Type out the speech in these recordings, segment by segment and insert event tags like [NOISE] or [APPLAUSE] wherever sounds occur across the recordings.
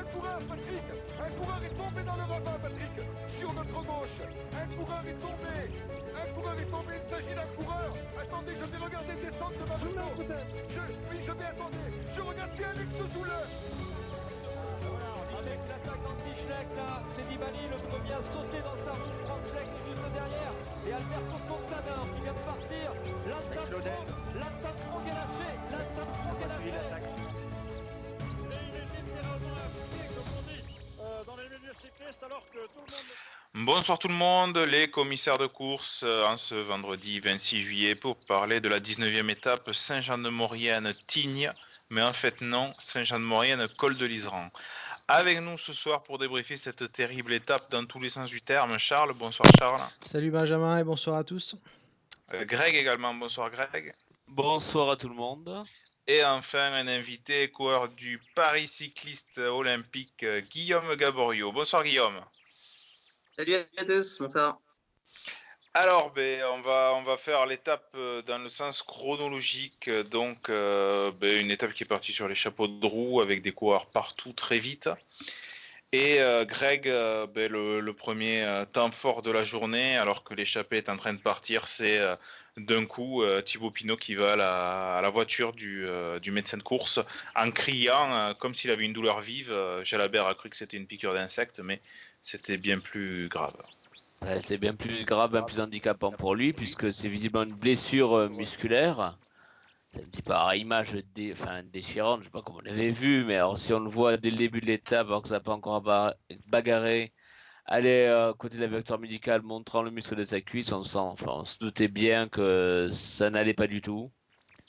un coureur, Patrick. Un coureur est tombé dans le ravin, Patrick. Sur notre gauche Un coureur est tombé. Un coureur est tombé, il s'agit d'un coureur. Attendez, je vais regarder descendre de ma moto je, Oui, je vais attendre Je regarde bien Alex Zoule avec l'attaque d'Antischleck là, c'est Nibali le premier à sauter dans sa roue, Franck Schleck est juste derrière, et Alberto Contador qui vient de partir, Lance Armstrong, Lance Armstrong est lâché, Lance Armstrong est lâché. Bonsoir tout le monde, les commissaires de course euh, en ce vendredi 26 juillet pour parler de la 19e étape Saint-Jean-de-Maurienne-Tignes, mais en fait non, Saint-Jean-de-Maurienne-Col de Liseran. Avec nous ce soir pour débriefer cette terrible étape dans tous les sens du terme, Charles. Bonsoir Charles. Salut Benjamin et bonsoir à tous. Euh, Greg également, bonsoir Greg. Bonsoir à tout le monde. Et enfin, un invité, coureur du Paris cycliste olympique, Guillaume Gaborio. Bonsoir Guillaume. Salut à tous, bonsoir. Alors, ben, on, va, on va faire l'étape euh, dans le sens chronologique. Donc, euh, ben, une étape qui est partie sur les chapeaux de roue avec des coureurs partout très vite. Et euh, Greg, ben, le, premier temps fort de la journée, alors que l'échappée est en train de partir, c'est d'un coup Thibaut Pinot qui va à la, voiture du, du, médecin de course en criant comme s'il avait une douleur vive. Jalabert a cru que c'était une piqûre d'insecte, mais c'était bien plus grave. C'est bien plus grave, bien plus handicapant pour lui, puisque c'est visiblement une blessure euh, musculaire. C'est un petit peu à image déchirante, je ne sais pas comment on l'avait vu, mais si on le voit dès le début de l'étape, alors que ça n'a pas encore bagarré, aller à côté de la victoire médicale montrant le muscle de sa cuisse, on, sent, se doutait bien que ça n'allait pas du tout.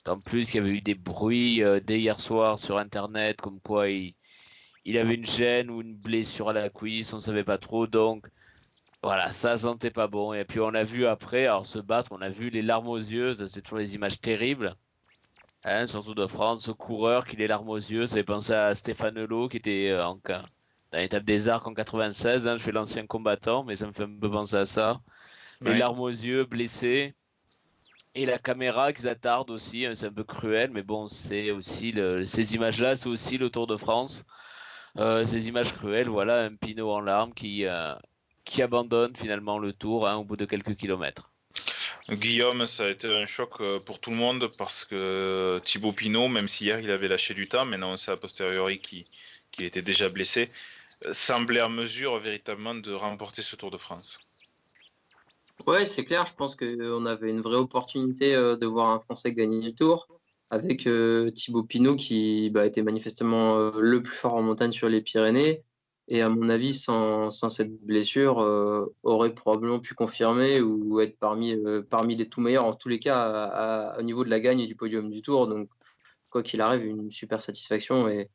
En plus, il y avait eu des bruits euh, dès hier soir sur Internet, comme quoi il, avait une gêne ou une blessure à la cuisse, on ne savait pas trop. Donc, voilà, ça sentait pas bon. Et puis on a vu après, alors se battre, on a vu les larmes aux yeux, c'est toujours des images terribles. Hein, surtout de France, ce coureur qui les larmes aux yeux, ça fait penser à Stéphane Hulot qui était euh, en, dans l'étape des arcs en 96. Hein, je fais l'ancien combattant, mais ça me fait un peu penser à ça. Les larmes aux yeux, blessé. Et la caméra qui s'attarde aussi, hein, c'est un peu cruel, mais bon, c'est aussi ces images-là, c'est aussi le Tour de France. Euh, ces images cruelles, voilà, un Pinot en larmes qui, euh, qui abandonne finalement le tour hein, au bout de quelques kilomètres. Guillaume, ça a été un choc euh, pour tout le monde parce que Thibaut Pinot, même si hier il avait lâché du temps, maintenant c'est a posteriori qu'il était déjà blessé, semblait en mesure véritablement de remporter ce Tour de France. Ouais, c'est clair. Je pense qu'on avait une vraie opportunité euh, de voir un Français gagner le Tour avec Thibaut Pinot qui bah, était manifestement le plus fort en montagne sur les Pyrénées et à mon avis, sans, cette blessure, euh, aurait probablement pu confirmer ou être parmi, euh, les tout meilleurs, en tous les cas, au niveau de la gagne et du podium du tour. Donc, quoi qu'il arrive, une super satisfaction. Et,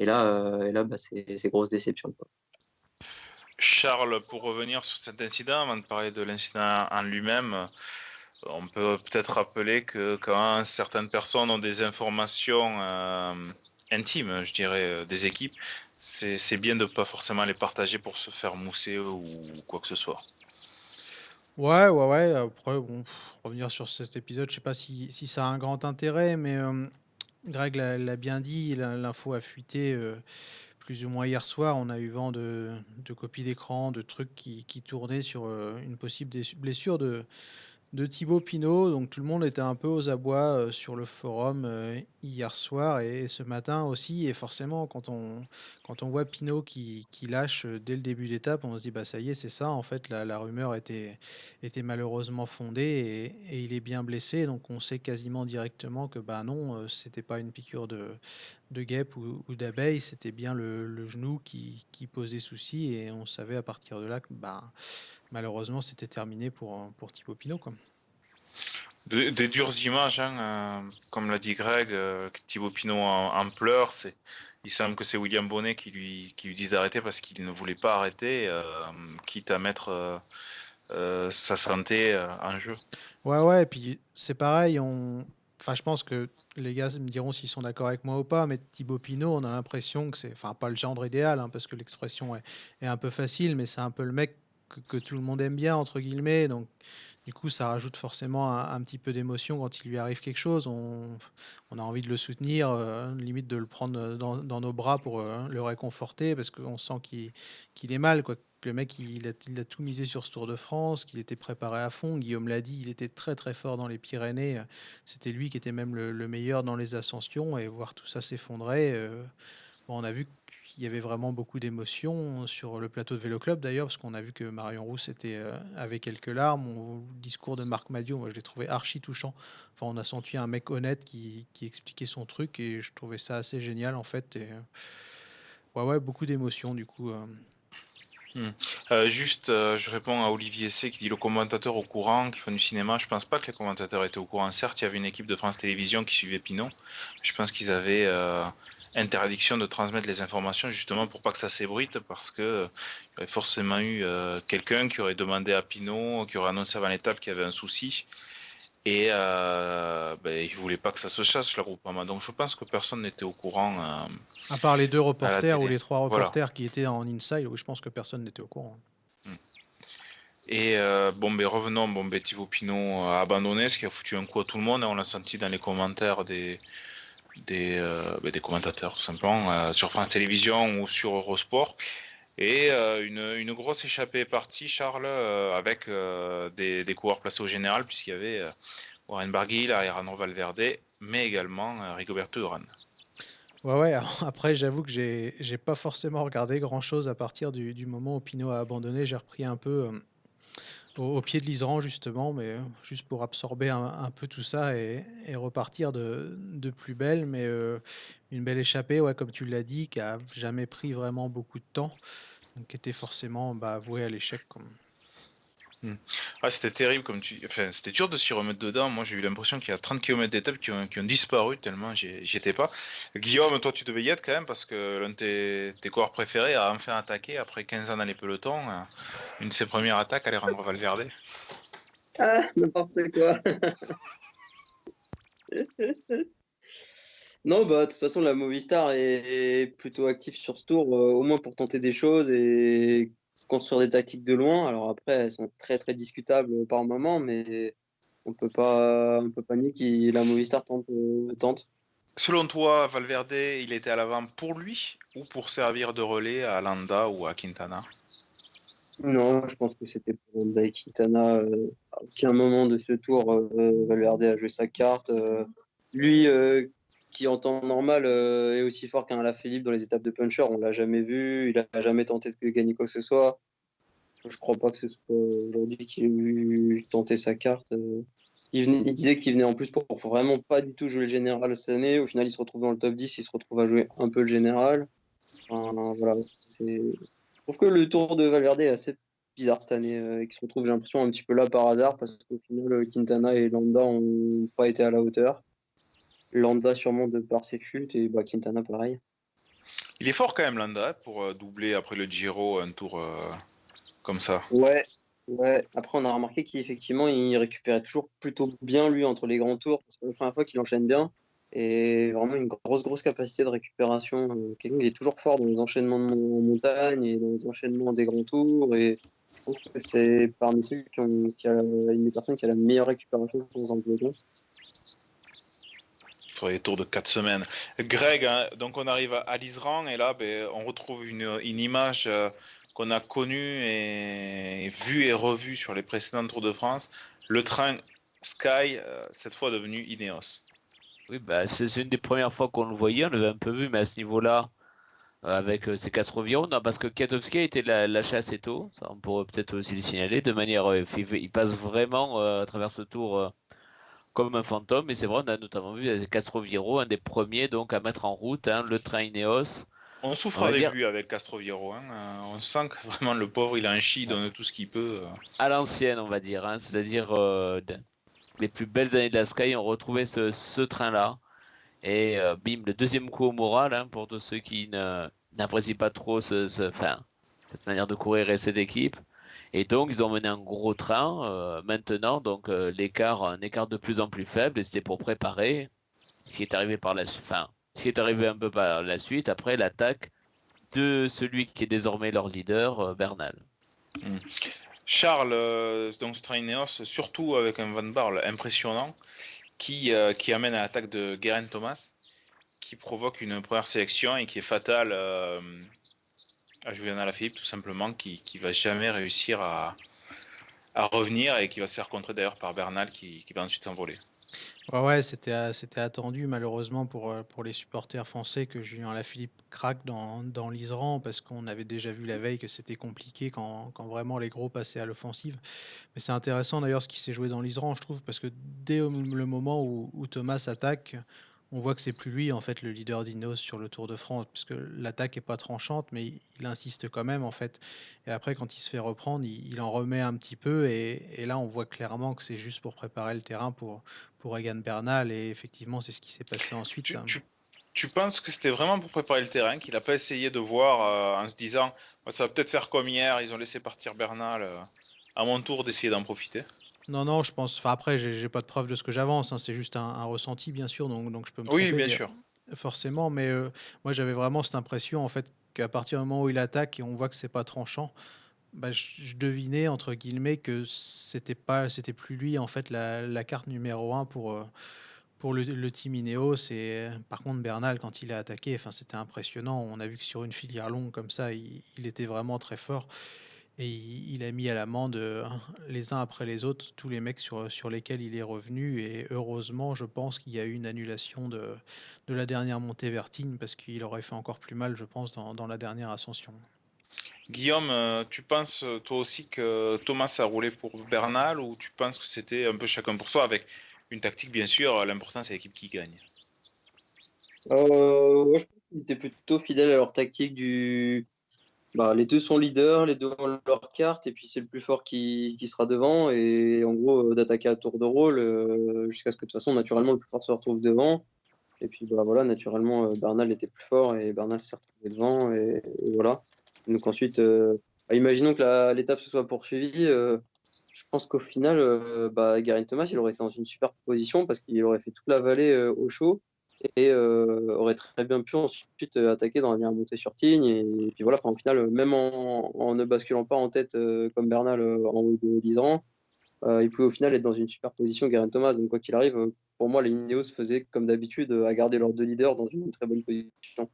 et là, euh, et là bah, c'est grosse déception. Charles, pour revenir sur cet incident, avant de parler de l'incident en lui-même, on peut peut-être rappeler que quand certaines personnes ont des informations intimes, je dirais, des équipes, c'est bien de ne pas forcément les partager pour se faire mousser ou quoi que ce soit. Ouais, ouais, ouais. Après, bon, revenir sur cet épisode, je sais pas si, ça a un grand intérêt, mais euh, Greg l'a bien dit, l'info a fuité euh, plus ou moins hier soir. On a eu vent de, copies d'écran, de trucs qui, tournaient sur euh, une possible blessure de, de Thibaut Pinot. Donc tout le monde était un peu aux abois euh, sur le forum euh, hier soir et, ce matin aussi. Et forcément, quand on, quand on voit Pinot qui, qui lâche euh, dès le début d'étape, on se dit bah ça y est, c'est ça. En fait, la, rumeur était, était malheureusement fondée et, il est bien blessé. Donc on sait quasiment directement que bah non, c'était pas une piqûre de, de guêpe ou, d'abeille, c'était bien le, le genou qui, qui, posait souci. Et on savait à partir de là que bah malheureusement, c'était terminé pour, pour Thibaut Pinot. Quoi. des dures images, hein, euh, comme l'a dit Greg, euh, Thibaut Pinot en, pleurs. C'est, il semble que c'est William Bonnet qui lui, qui lui dit d'arrêter parce qu'il ne voulait pas arrêter, euh, quitte à mettre sa santé en jeu. Ouais, ouais, et puis c'est pareil, on... enfin, je pense que les gars me diront s'ils sont d'accord avec moi ou pas, mais Thibaut Pinot, on a l'impression que c'est, enfin, pas le gendre idéal, hein, parce que l'expression est, est, un peu facile, mais c'est un peu le mec que, tout le monde aime bien, entre guillemets. Donc, du coup, ça rajoute forcément un, petit peu d'émotion quand il lui arrive quelque chose. On, a envie de le soutenir, euh, limite de le prendre dans, nos bras pour euh, le réconforter parce qu'on sent qu'il est mal. Quoi. Le mec, il a, tout misé sur ce Tour de France, qu'il était préparé à fond. Guillaume l'a dit, il était très très fort dans les Pyrénées. C'était lui qui était même le, meilleur dans les ascensions. Et voir tout ça s'effondrer, euh, on a vu il y avait vraiment beaucoup d'émotions sur le plateau de Vélo Club d'ailleurs, parce qu'on a vu que Marion Rousse était, euh, avait quelques larmes. le discours de Marc Madiot, moi je l'ai trouvé archi touchant. Enfin, on a senti un mec honnête qui, expliquait son truc et je trouvais ça assez génial en fait. Et, euh, ouais, ouais, beaucoup d'émotions du coup. Euh. Hmm. juste, je réponds à Olivier C qui dit le commentateur au courant qui fait du cinéma. Je pense pas que les commentateurs étaient au courant. Certes, il y avait une équipe de France Télévisions qui suivait Pinot. Je pense qu'ils avaient interdiction de transmettre les informations justement pour pas que ça s'ébruite parce que euh, il y aurait forcément eu euh, quelqu'un qui aurait demandé à Pinot, qui aurait annoncé avant l'étape qu'il y avait un souci et euh, ben, il voulait pas que ça se chasse le Groupama. Donc je pense que personne n'était au courant. Euh, à part les deux reporters ou les trois reporters qui étaient en inside, oui, je pense que personne n'était au courant. Hmm. Et bon, ben revenons, bon, ben, Thibaut Pinot a abandonné, ce qui a foutu un coup à tout le monde. On l'a senti dans les commentaires des, des, euh, bah, des commentateurs tout simplement euh, sur France Télévisions ou sur Eurosport. Et euh, une, grosse échappée partie, Charles, avec des, coureurs placés au général, puisqu'il y avait Warren Barguil, Ariano Valverde, mais également Rigoberto Urán. Ouais, ouais, après, j'avoue que j'ai pas forcément regardé grand chose à partir du, moment où Pinot a abandonné. J'ai repris un peu au, pied de l'Iseran, justement, mais euh, juste pour absorber un, peu tout ça et, repartir de, de, plus belle. Mais euh, une belle échappée, ouais, comme tu l'as dit, qui a jamais pris vraiment beaucoup de temps, donc qui était forcément bah, vouée à l'échec. Comme... Hmm. Ah, c'était terrible, comme tu. Enfin, c'était dur de s'y remettre dedans. Moi, j'ai eu l'impression qu'il y a 30 km d'étape qui ont, qui ont, disparu tellement j'étais pas. Guillaume, toi, tu devais y être quand même parce que l'un de tes, tes coureurs préférés a enfin attaqué après 15 ans dans les pelotons. Euh, une de ses premières attaques, rendre Valverde. Ah, n'importe quoi. [LAUGHS] non, bah, de toute façon, la Movistar est plutôt active sur ce tour, euh, au moins pour tenter des choses et construire des tactiques de loin. Alors après, elles sont très très discutables par moment, mais on peut pas, on peut pas nier que la Movistar tente, euh, tente. Selon toi, Valverde, il était à l'avant pour lui ou pour servir de relais à Landa ou à Quintana? Non, je pense que c'était pour Landa et Quintana. Euh, à aucun moment de ce tour, euh, Valverde a joué sa carte. lui, qui en temps normal euh, est aussi fort qu'un Philippe dans les étapes de puncher. On l'a jamais vu, il a jamais tenté de gagner quoi que ce soit. Je crois pas que ce soit aujourd'hui qu'il ait vu tenter sa carte. Euh. Il, disait qu'il venait en plus pour, vraiment pas du tout jouer le général cette année. Au final, il se retrouve dans le top 10, il se retrouve à jouer un peu le général. voilà, je trouve que le tour de Valverde est assez bizarre cette année, euh, et qu'il se retrouve, j'ai l'impression, un petit peu là par hasard, parce qu'au final, Quintana et Landa n'ont pas été à la hauteur. Landa sûrement de par ses chutes et bah, Quintana pareil. Il est fort quand même Landa pour euh, doubler après le Giro un tour euh, comme ça. Ouais, ouais. Après on a remarqué qu'effectivement il récupérait toujours plutôt bien lui entre les grands tours. C'est la première fois qu'il enchaîne bien et vraiment une grosse grosse capacité de récupération. Quelqu'un qui est toujours fort dans les enchaînements en montagne et dans les enchaînements des grands tours et je pense que c'est parmi ceux qui, ont, qui a une des personnes qui a la meilleure récupération dans un peloton les tours de 4 semaines. Greg, hein, donc on arrive à l'Isran et là, ben, on retrouve une, image euh, qu'on a connue et, vue et revue sur les précédents Tours de France. Le train Sky, euh, cette fois devenu Ineos. Oui, bah, c'est une des premières fois qu'on le voyait, on l'avait un peu vu, mais à ce niveau-là, euh, avec ces Castroviro, non, parce que Katowski a été lâché assez tôt, on pourrait peut-être aussi le signaler, de manière, il passe vraiment à travers ce tour comme un fantôme. Et c'est vrai, on a notamment vu Castroviro, un des premiers donc à mettre en route hein, le train Ineos. On souffre avec lui avec Castroviro. Hein. Euh, on sent que vraiment le pauvre, il a un chi, il donne tout ce qu'il peut. Euh. À l'ancienne, on va dire. Hein. C'est-à-dire euh, les plus belles années de la Sky, on retrouvait ce, ce train-là. Et bim, le deuxième coup au moral hein, pour tous ceux qui n'apprécient pas trop ce, ce, cette manière de courir et cette équipe. Et donc, ils ont mené un gros train. Euh, maintenant, donc euh, l'écart, un écart de plus en plus faible, et c'était pour préparer ce qui est arrivé par la enfin, ce qui est arrivé un peu par la suite, après l'attaque de celui qui est désormais leur leader, euh, Bernal. Hmm. Charles, donc Straineos, surtout avec un Van Barle impressionnant, qui, qui amène à l'attaque de Guerin Thomas, qui provoque une première sélection et qui est fatale Julien Alaphilippe, tout simplement, qui ne va jamais réussir à, à, revenir et qui va se faire contrer d'ailleurs par Bernal qui, qui va ensuite s'envoler. Ouais, ouais, c'était, c'était attendu malheureusement pour, pour les supporters français que Julien Alaphilippe craque dans, dans parce qu'on avait déjà vu la veille que c'était compliqué quand, quand vraiment les gros passaient à l'offensive. Mais c'est intéressant d'ailleurs ce qui s'est joué dans l'Isran, je trouve, parce que dès le moment où Thomas attaque, on voit que c'est plus lui en fait le leader d'Ineos sur le Tour de France parce que l'attaque est pas tranchante mais il, insiste quand même en fait. Et après quand il se fait reprendre il, en remet un petit peu et, et, là on voit clairement que c'est juste pour préparer le terrain pour pour Egan Bernal et effectivement c'est ce qui s'est passé ensuite. Tu, tu, tu penses que c'était vraiment pour préparer le terrain qu'il n'a pas essayé de voir euh, en se disant ça va peut-être faire comme hier ils ont laissé partir Bernal euh, à mon tour d'essayer d'en profiter? Non, non, je pense. Enfin, après, j'ai pas de preuve de ce que j'avance. Hein, c'est juste un, un, ressenti, bien sûr. Donc, donc je peux me Oui, bien sûr. Forcément, mais euh, moi, j'avais vraiment cette impression, en fait, qu'à partir du moment où il attaque et on voit que c'est pas tranchant, bah, je, je, devinais entre guillemets que c'était pas, c'était plus lui, en fait, la, la carte numéro un pour. Euh, pour le, le, team Ineos et par contre Bernal quand il a attaqué enfin c'était impressionnant on a vu que sur une filière longue comme ça il, il était vraiment très fort et il a mis à l'amende euh, les uns après les autres tous les mecs sur, sur lesquels il est revenu. Et heureusement, je pense qu'il y a eu une annulation de, de la dernière montée vertigne parce qu'il aurait fait encore plus mal, je pense, dans, dans la dernière ascension. Guillaume, euh, tu penses toi aussi que Thomas a roulé pour Bernal ou tu penses que c'était un peu chacun pour soi avec une tactique, bien sûr, l'important c'est l'équipe qui gagne? Euh, Je pense qu'ils étaient plutôt fidèles à leur tactique du, bah, les deux sont leaders, les deux ont leur carte, et puis c'est le plus fort qui, sera devant. Et en gros, euh, d'attaquer à tour de rôle euh, jusqu'à ce que de toute façon, naturellement, le plus fort se retrouve devant. Et puis bah, voilà, naturellement, euh, Bernal était plus fort et Bernal s'est retrouvé devant. Et, voilà. Donc ensuite, bah, imaginons que l'étape se soit poursuivie. Je pense qu'au final, bah, Garin Thomas, il aurait été dans une super position parce qu'il aurait fait toute la vallée au chaud et euh, aurait très bien pu ensuite attaquer dans la dernière montée sur Tignes. Et, et puis voilà, enfin, au final, même en, en, ne basculant pas en tête euh, comme Bernal euh, en haut de 10 ans, il pouvait au final être dans une super position, Guerin Thomas. Donc, quoi qu'il arrive, pour moi, les Ineos faisaient comme d'habitude à garder leurs deux leaders dans une très bonne position.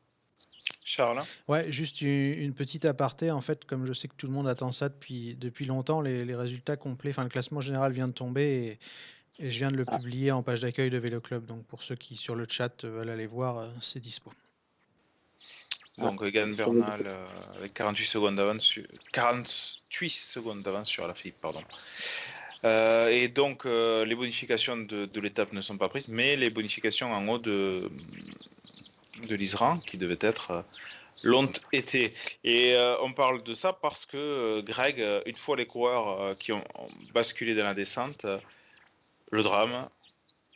Charles Ouais, juste une, une, petite aparté. En fait, comme je sais que tout le monde attend ça depuis, depuis longtemps, les, les résultats complets, enfin, le classement général vient de tomber. Et et je viens de le ah. publier en page d'accueil de Vélo Club. Donc pour ceux qui sur le chat veulent aller voir, c'est dispo. Donc ah, Egan Bernal euh, avec 48 secondes d'avance sur 48 secondes d'avance sur la Philippe, pardon. Euh, et donc euh, les bonifications de, de l'étape ne sont pas prises, mais les bonifications en haut de, de l'Isran qui devaient être l'ont été. Et euh, on parle de ça parce que euh, Greg, une fois les coureurs qui ont, ont, basculé dans la descente, le drame.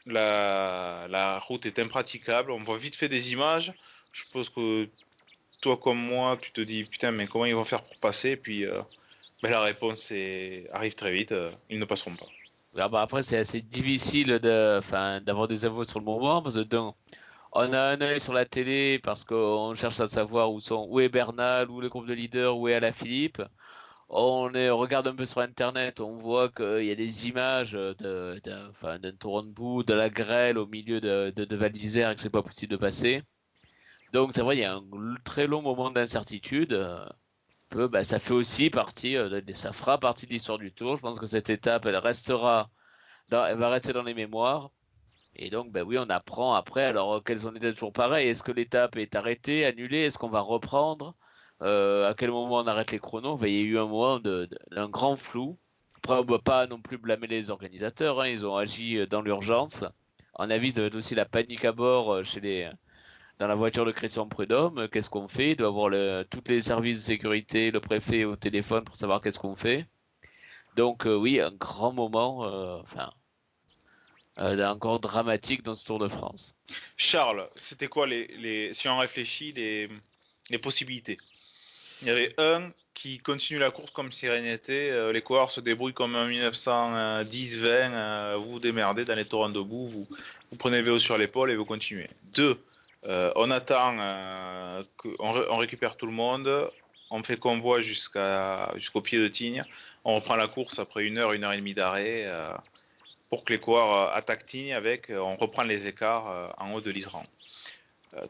La, la, route est impraticable. On voit vite fait des images. Je suppose que toi comme moi, tu te dis putain, mais comment ils vont faire pour passer? Et puis euh, ben, la réponse arrive très vite. Euh, ils ne passeront pas. Ah bah après, c'est assez difficile d'avoir des infos sur le moment parce que on a un œil sur la télé parce qu'on cherche à savoir où, sont, où est Bernal, où est le groupe de leaders, où est Alaphilippe on, est, on, regarde un peu sur internet, on voit qu'il y a des images d'un enfin, torrent de boue, de la grêle au milieu de, de, de Val d'Isère et que c'est pas possible de passer. Donc c'est vrai, il y a un très long moment d'incertitude. Bah, ça fait aussi partie, fera partie de l'histoire du Tour. Je pense que cette étape, elle restera, dans, elle va rester dans les mémoires. Et donc, ben oui, on apprend après. Alors, quelles ont été toujours pareilles? Est-ce que l'étape est arrêtée, annulée? Est-ce qu'on va reprendre? euh, à quel moment on arrête les chronos? il y a eu un moment d'un grand flou. Après, on ne peut pas non plus blâmer les organisateurs. Hein. Ils ont agi euh, dans l'urgence. En avis, va être aussi la panique à bord euh, chez les, dans la voiture de Christian Prudhomme. Qu'est-ce qu'on fait? Il doit avoir le, tous les services de sécurité, le préfet au téléphone pour savoir qu'est-ce qu'on fait. Donc, euh, oui, un grand moment. Euh, enfin. Euh, encore dramatique dans ce Tour de France. Charles, c'était quoi les, si on réfléchit les, les possibilités? Il y avait un qui continue la course comme si rien n'était. Euh, les coureurs se débrouillent comme en 1910-20. Euh, vous vous démerdez dans les torrents debout. Vous, vous prenez vélo sur l'épaule et vous continuez. Deux, euh, on attend, on récupère tout le monde. on fait convoi jusqu'au pied de Tignes. On reprend la course après une heure, une heure et demie d'arrêt pour que les coureurs attaquent Tignes avec. on reprend les écarts en haut de l'Isran.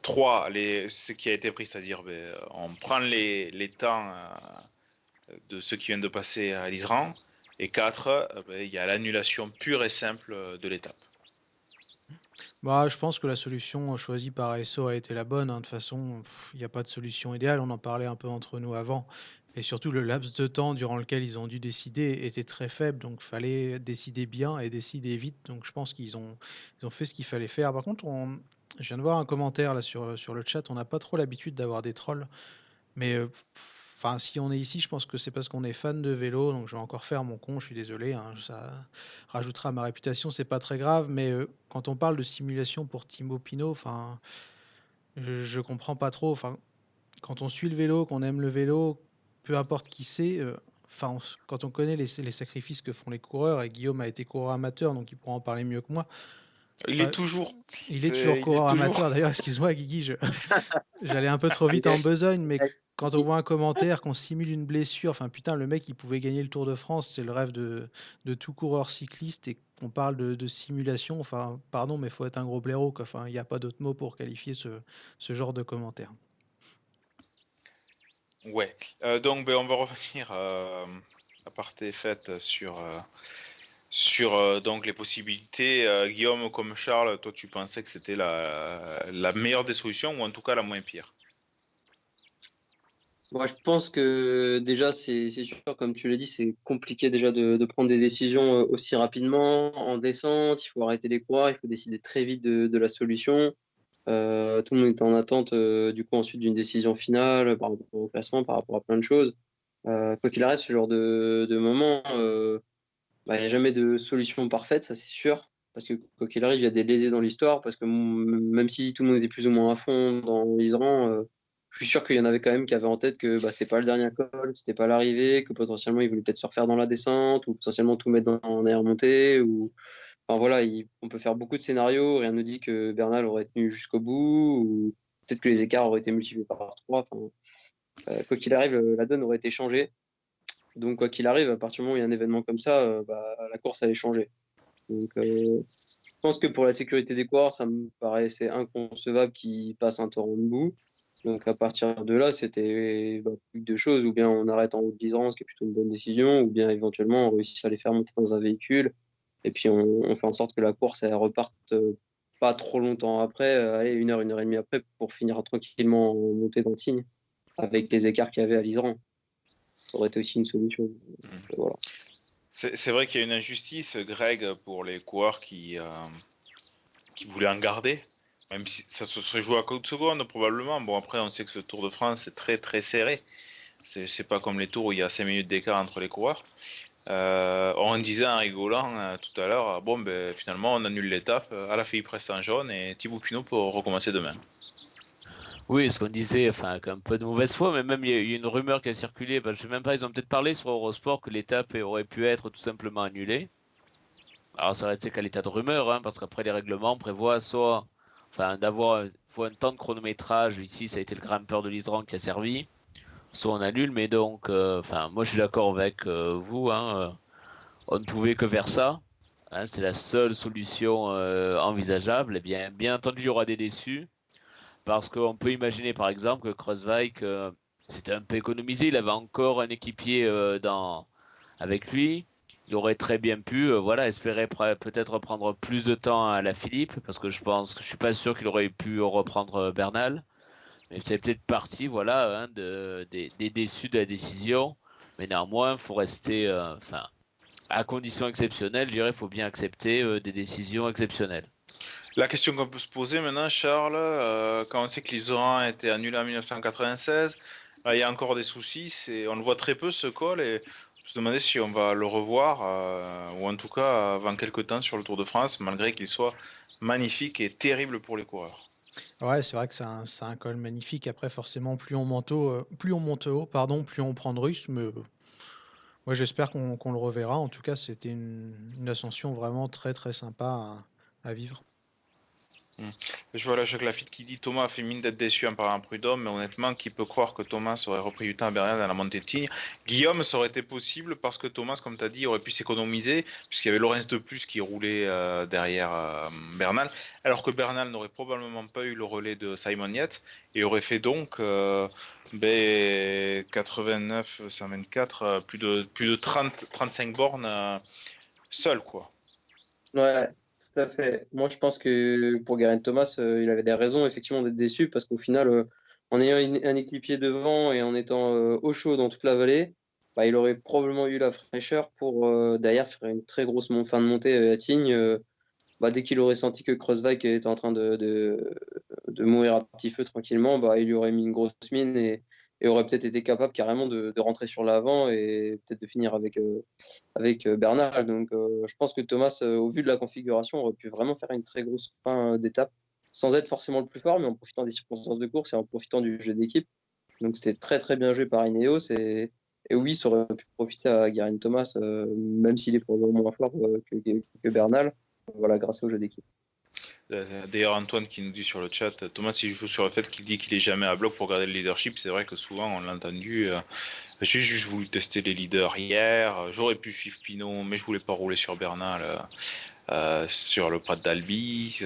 Trois, ce qui a été pris, c'est-à-dire ben, on prend les, les temps de ceux qui viennent de passer à l'Isran. Et quatre, ben, il y a l'annulation pure et simple de l'étape. Bah, je pense que la solution choisie par ASO a été la bonne. hein. De toute façon, il n'y a pas de solution idéale. On en parlait un peu entre nous avant. Et surtout, le laps de temps durant lequel ils ont dû décider était très faible. Donc, il fallait décider bien et décider vite. Donc, je pense qu'ils ont, ils ont fait ce qu'il fallait faire. Par contre, on- je viens de voir un commentaire là sur, sur le chat. On n'a pas trop l'habitude d'avoir des trolls. Mais euh, si on est ici, je pense que c'est parce qu'on est fan de vélo, donc je vais encore faire mon con, je suis désolé, hein, ça rajoutera à ma réputation, c'est pas très grave, mais euh, quand on parle de simulation pour Timo Pinot, je, je comprends pas trop. Quand on suit le vélo, qu'on aime le vélo, peu importe qui c'est, euh, enfin, quand on connaît les, les sacrifices que font les coureurs, et Guillaume a été coureur amateur, donc il pourra en parler mieux que moi. Il est toujours. Il est toujours est coureur toujours- amateur. D'ailleurs, excuse-moi, Guigui, je- [LAUGHS] j'allais un peu trop vite en besogne, mais quand on voit un commentaire qu'on simule une blessure, enfin putain, le mec il pouvait gagner le Tour de France, c'est le rêve de, de tout coureur cycliste, et qu'on parle de, de simulation, enfin, pardon, mais faut être un gros blaireau, quoi. Enfin, il n'y a pas d'autre mot pour qualifier ce, ce genre de commentaire. Ouais. Euh, donc, ben, on va revenir euh, à partie faite sur, euh, sur euh, donc les possibilités. Euh, Guillaume, comme Charles, toi, tu pensais que c'était la, meilleure des solutions ou en tout cas la moins pire? Moi, je pense que déjà, c'est sûr, comme tu l'as dit, c'est compliqué déjà de, prendre des décisions euh, aussi rapidement. En descente, il faut arrêter les coureurs, il faut décider très vite de, la solution. Tout le monde est en attente, du coup, ensuite d'une décision finale par rapport au classement, par rapport à plein de choses. Quoi qu'il arrive, ce genre de, moment, bah, il n'y a jamais de solution parfaite, ça c'est sûr. Parce que quoi qu'il arrive, il y a des lésés dans l'histoire. Parce que même si tout le monde était plus ou moins à fond dans l'Isran, euh, je suis sûr qu'il y en avait quand même qui avaient en tête que bah, c'était pas le dernier col, c'était pas l'arrivée, que potentiellement ils voulaient peut-être se refaire dans la descente, ou potentiellement tout mettre dans, en air montée. Ou... Enfin voilà, il- on peut faire beaucoup de scénarios. Rien ne dit que Bernal aurait tenu jusqu'au bout, ou peut-être que les écarts auraient été multipliés par trois. Enfin, euh, quoi qu'il arrive, la donne aurait été changée. Donc, quoi qu'il arrive, à partir du moment où il y a un événement comme ça, euh, bah, la course allait changer. Donc, euh, je pense que pour la sécurité des coureurs, ça me paraissait inconcevable qu'ils passent un torrent de bout. Donc, à partir de là, c'était bah, plus que deux choses. Ou bien on arrête en haut de ce qui est plutôt une bonne décision, ou bien éventuellement on réussit à les faire monter dans un véhicule. Et puis, on, fait en sorte que la course elle reparte euh, pas trop longtemps après, une heure, une heure et demie après, pour finir tranquillement en montée dans Tignes, avec les écarts qu'il y avait à l'Iseran. Ça aurait été aussi une solution. Voilà. C'est vrai qu'il y a une injustice, Greg, pour les coureurs qui, euh, qui voulaient en garder. Même si ça se serait joué à côte seconde, probablement. Bon, après, on sait que ce Tour de France est très très serré. C'est pas comme les tours où il y a 5 minutes d'écart entre les coureurs. Euh, on disait en rigolant euh, tout à l'heure, bon, ben, finalement, on annule l'étape. À Philippe reste en jaune et Thibaut Pinot peut recommencer demain. Oui, ce qu'on disait, enfin, un peu de mauvaise foi, mais même il y a eu une rumeur qui a circulé, bah, je sais même pas, ils ont peut-être parlé sur Eurosport que l'étape aurait pu être tout simplement annulée. Alors ça restait qu'à l'état de rumeur, hein, parce qu'après les règlements prévoient soit enfin, d'avoir un temps de chronométrage, ici ça a été le grimpeur de l'Isran qui a servi, soit on annule, mais donc, euh, enfin, moi je suis d'accord avec euh, vous, hein, euh, on ne pouvait que faire ça. hein, c'est la seule solution envisageable. Et bien, bien entendu, il y aura des déçus. Parce qu'on peut imaginer par exemple que Kreuzweig euh, s'était un peu économisé, il avait encore un équipier euh, avec lui. Il aurait très bien pu euh, voilà, espérer peut-être prendre plus de temps à la Philippe, parce que je pense je suis pas sûr qu'il aurait pu reprendre euh, Bernal. Mais c'est peut-être partie voilà, hein, de, des, déçus de la décision. Mais néanmoins, il faut rester, enfin, à condition exceptionnelle, je dirais, faut bien accepter des décisions exceptionnelles. La question qu'on peut se poser maintenant, Charles, euh, quand on sait que l'Isoran a été annulé en 1996, euh, il y a encore des soucis, on le voit très peu ce col et on se demander si on va le revoir, euh, ou en tout cas avant quelques temps sur le Tour de France, malgré qu'il soit magnifique et terrible pour les coureurs. Ouais, c'est vrai que c'est un, col magnifique. Après, forcément, plus on monte haut, pardon, plus on prend de russes. Mais moi, j'espère qu'on le reverra. En tout cas, c'était une, ascension vraiment très très sympa à vivre. Hmm. Je vois là Jacques Lafitte qui dit Thomas a fait mine d'être déçu en parlant à Prudhomme, mais honnêtement, qui peut croire que Thomas aurait repris du temps à Bernal dans la montée de Tignes? Guillaume, ça aurait été possible parce que Thomas, comme tu as dit, aurait pu s'économiser, puisqu'il y avait Lorenz de plus qui roulait euh, derrière euh, Bernal, alors que Bernal n'aurait probablement pas eu le relais de Simon Yates et aurait fait donc euh, ben, 89, 124, plus de, plus de 30, 35 bornes seul. quoi. Ouais, fait. Moi, je pense que pour Garen Thomas, euh, il avait des raisons effectivement d'être déçu parce qu'au final, euh, en ayant un équipier devant et en étant euh, au chaud dans toute la vallée, bah, il aurait probablement eu la fraîcheur pour derrière faire une très grosse fin de montée à Tignes. Bah, dès qu'il aurait senti que Crossvike était en train de, de, mourir à petit feu tranquillement, bah, il lui aurait mis une grosse mine et, et aurait peut-être été capable carrément de, rentrer sur l'avant et peut-être de finir avec, euh, avec euh, Bernal. Donc euh, je pense que Thomas, au vu de la configuration, aurait pu vraiment faire une très grosse fin d'étape sans être forcément le plus fort, mais en profitant des circonstances de course et en profitant du jeu d'équipe. Donc c'était très très bien joué par Ineos et, oui, ça aurait pu profiter à Garin Thomas, même s'il est probablement moins fort que, que, Bernal, voilà, grâce au jeu d'équipe. Euh, d'ailleurs, Antoine qui nous dit sur le chat, Thomas, il joue sur le fait qu'il dit qu'il est jamais à bloc pour garder le leadership. C'est vrai que souvent, on l'a entendu. Euh, j'ai juste voulu tester les leaders hier. J'aurais pu suivre Pinot, mais je voulais pas rouler sur Bernal. Euh, sur le Prat d'Albi,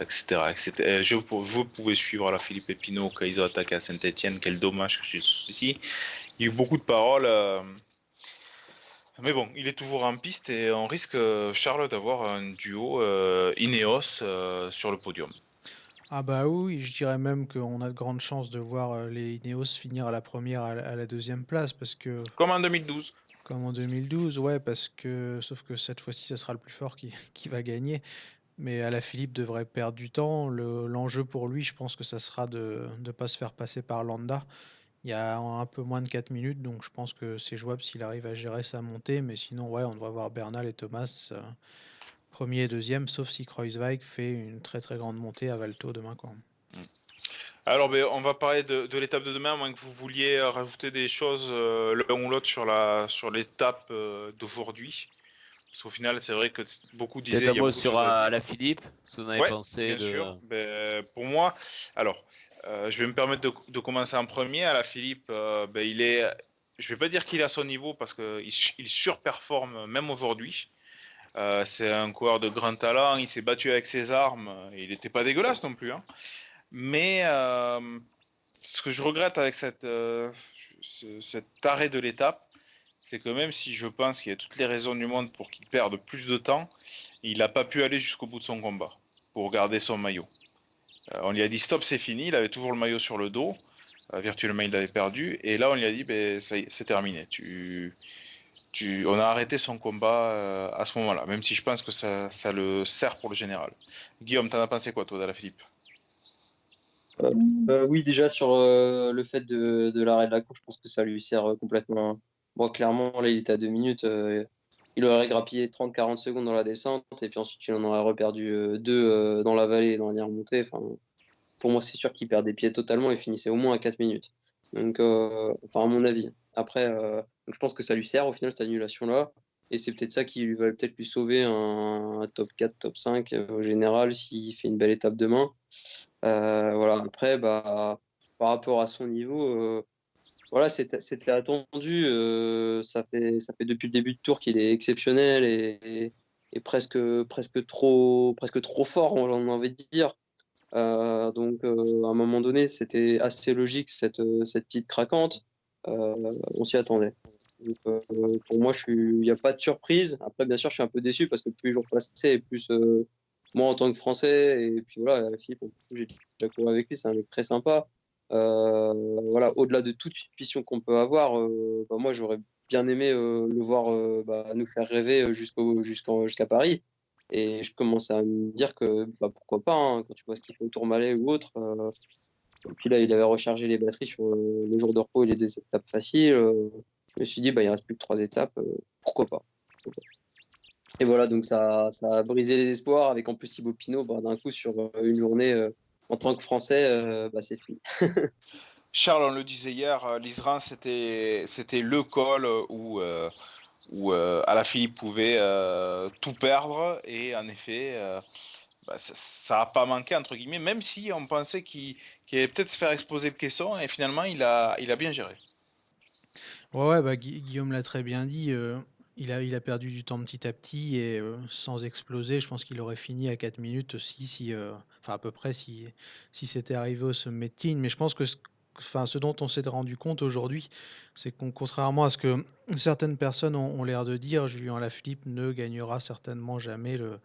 etc., etc. Je, je, pouvais suivre la Philippe Pinot quand ils ont attaqué à Saint-Etienne. Quel dommage que j'ai ici. Il y a eu beaucoup de paroles. Mais bon, il est toujours en piste et on risque, euh, Charles, d'avoir un duo euh, Ineos euh, sur le podium. Ah bah oui, je dirais même qu'on a de grandes chances de voir les Ineos finir à la première, à la, deuxième place, parce que... Comme en 2012. Comme en 2012, ouais, parce que... Sauf que cette fois-ci, ce sera le plus fort qui, [LAUGHS] qui va gagner. Mais à la Philippe devrait perdre du temps. L'enjeu pour lui, je pense que ça sera de ne pas se faire passer par Landa. Il y a un peu moins de 4 minutes, donc je pense que c'est jouable s'il arrive à gérer sa montée. Mais sinon, ouais, on devrait voir Bernal et Thomas euh, premier et deuxième, sauf si Kreuzweig fait une très très grande montée à Valto demain. Quoi. Mm. Alors, ben, on va parler de, l'étape de demain, à moins que vous vouliez euh, rajouter des choses euh, l'un ou l'autre sur la sur l'étape d'aujourd'hui. Parce qu'au final, c'est vrai que beaucoup disaient. Peut-être un mot sur la Philippe, ce qu'on avait pensé. Bien sûr. Ben, pour moi, alors, euh, je vais me permettre de, commencer en premier. À la Philippe, euh, ben, il est, je ne vais pas dire qu'il est à son niveau parce qu'il il surperforme même aujourd'hui. Euh, c'est un coureur de grand talent. Il s'est battu avec ses armes. Il n'était pas dégueulasse non plus. Hein. Mais ce que je regrette avec cette, cet arrêt de l'étape, c'est que même si je pense qu'il y a toutes les raisons du monde pour qu'il perde plus de temps, il n'a pas pu aller jusqu'au bout de son combat pour garder son maillot. Euh, on lui a dit stop, c'est fini. Il avait toujours le maillot sur le dos. Euh, virtuellement, il l'avait perdu. Et là, on lui a dit ben, c'est terminé. Tu, tu, on a arrêté son combat euh, à ce moment-là, même si je pense que ça, le sert pour le général. Guillaume, t'en as pensé quoi, toi, la Philippe Oui, déjà sur le fait de, l'arrêt de la course, je pense que ça lui sert complètement. Bon, clairement, là, il était à deux minutes il aurait grappillé 30-40 secondes dans la descente et puis ensuite il en aurait reperdu euh, deux euh, dans la vallée dans la dernière montée. Enfin, pour moi, c'est sûr qu'il perd des pieds totalement et finissait au moins à 4 minutes. Donc, euh, enfin, à mon avis. Après, je pense que ça lui sert au final cette annulation-là. Et c'est peut-être ça qui va peut-être lui sauver un, top 4, top 5 au général s'il fait une belle étape demain. voilà. Après, bah, par rapport à son niveau, voilà, c'était attendu. Euh, ça, fait, depuis le début de tour qu'il est exceptionnel et, presque, trop, fort, on a envie de dire. Euh, donc, euh, à un moment donné, c'était assez logique cette, petite craquante. on s'y attendait. pour moi, il n'y a pas de surprise. Après, bien sûr, je suis un peu déçu parce que plus les jours passent et plus moi en tant que Français, et puis voilà, Philippe, j'ai déjà couru avec lui, c'est un mec très sympa. Euh, voilà, au-delà de toute suspicion qu'on peut avoir, euh, bah, moi j'aurais bien aimé euh, le voir bah, nous faire rêver jusqu'au, jusqu'à Paris. Et je commence à me dire que bah, pourquoi pas, hein, quand tu vois ce qu'il fait au Tourmalet ou autre. et puis là, il avait rechargé les batteries sur le jour de repos et les deux étapes faciles. je me suis dit, bah, il reste plus que trois étapes, pourquoi pas, Et voilà, donc ça, ça, a brisé les espoirs avec en plus Thibaut Pinot, d'un coup sur une journée en tant que Français, euh, bah, c'est fini. [LAUGHS] Charles, on le disait hier, euh, l'Isran, c'était, c'était le col où, euh, où Alaphilippe pouvait tout perdre. Et en effet, bah, ça n'a pas manqué, entre guillemets, même si on pensait qu'il allait peut-être se faire exploser le caisson, et finalement, il a, il a bien géré. Ouais, ouais bah, Guillaume l'a très bien dit. Il, a, perdu du temps petit à petit et euh, sans exploser, je pense qu'il aurait fini à 4 minutes aussi, si, euh, enfin à peu près si, si c'était arrivé au de Tignes. Mais je pense que ce, enfin, ce dont on s'est rendu compte aujourd'hui, c'est qu'on, contrairement à ce que certaines personnes ont, l'air de dire, Julien Lafilippe ne gagnera certainement jamais le,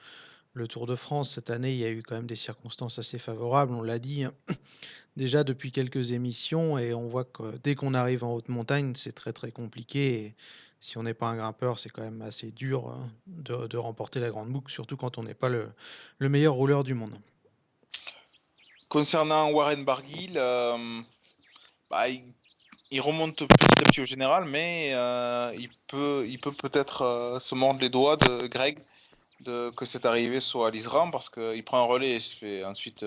Tour de France. Cette année, il y a eu quand même des circonstances assez favorables, on l'a dit [CLEARS THROAT] déjà depuis quelques émissions, et on voit que dès qu'on arrive en haute montagne, c'est très très compliqué. Si on n'est pas un grimpeur, c'est quand même assez dur hein, de, remporter la grande boucle, surtout quand on n'est pas le, meilleur rouleur du monde. Concernant Warren Barguil, euh, bah, il, remonte petit à au général, mais euh, il peut peut-être euh, se mordre les doigts de Greg que cette arrivée soit à l'Isram parce qu'il prend un relais et se fait ensuite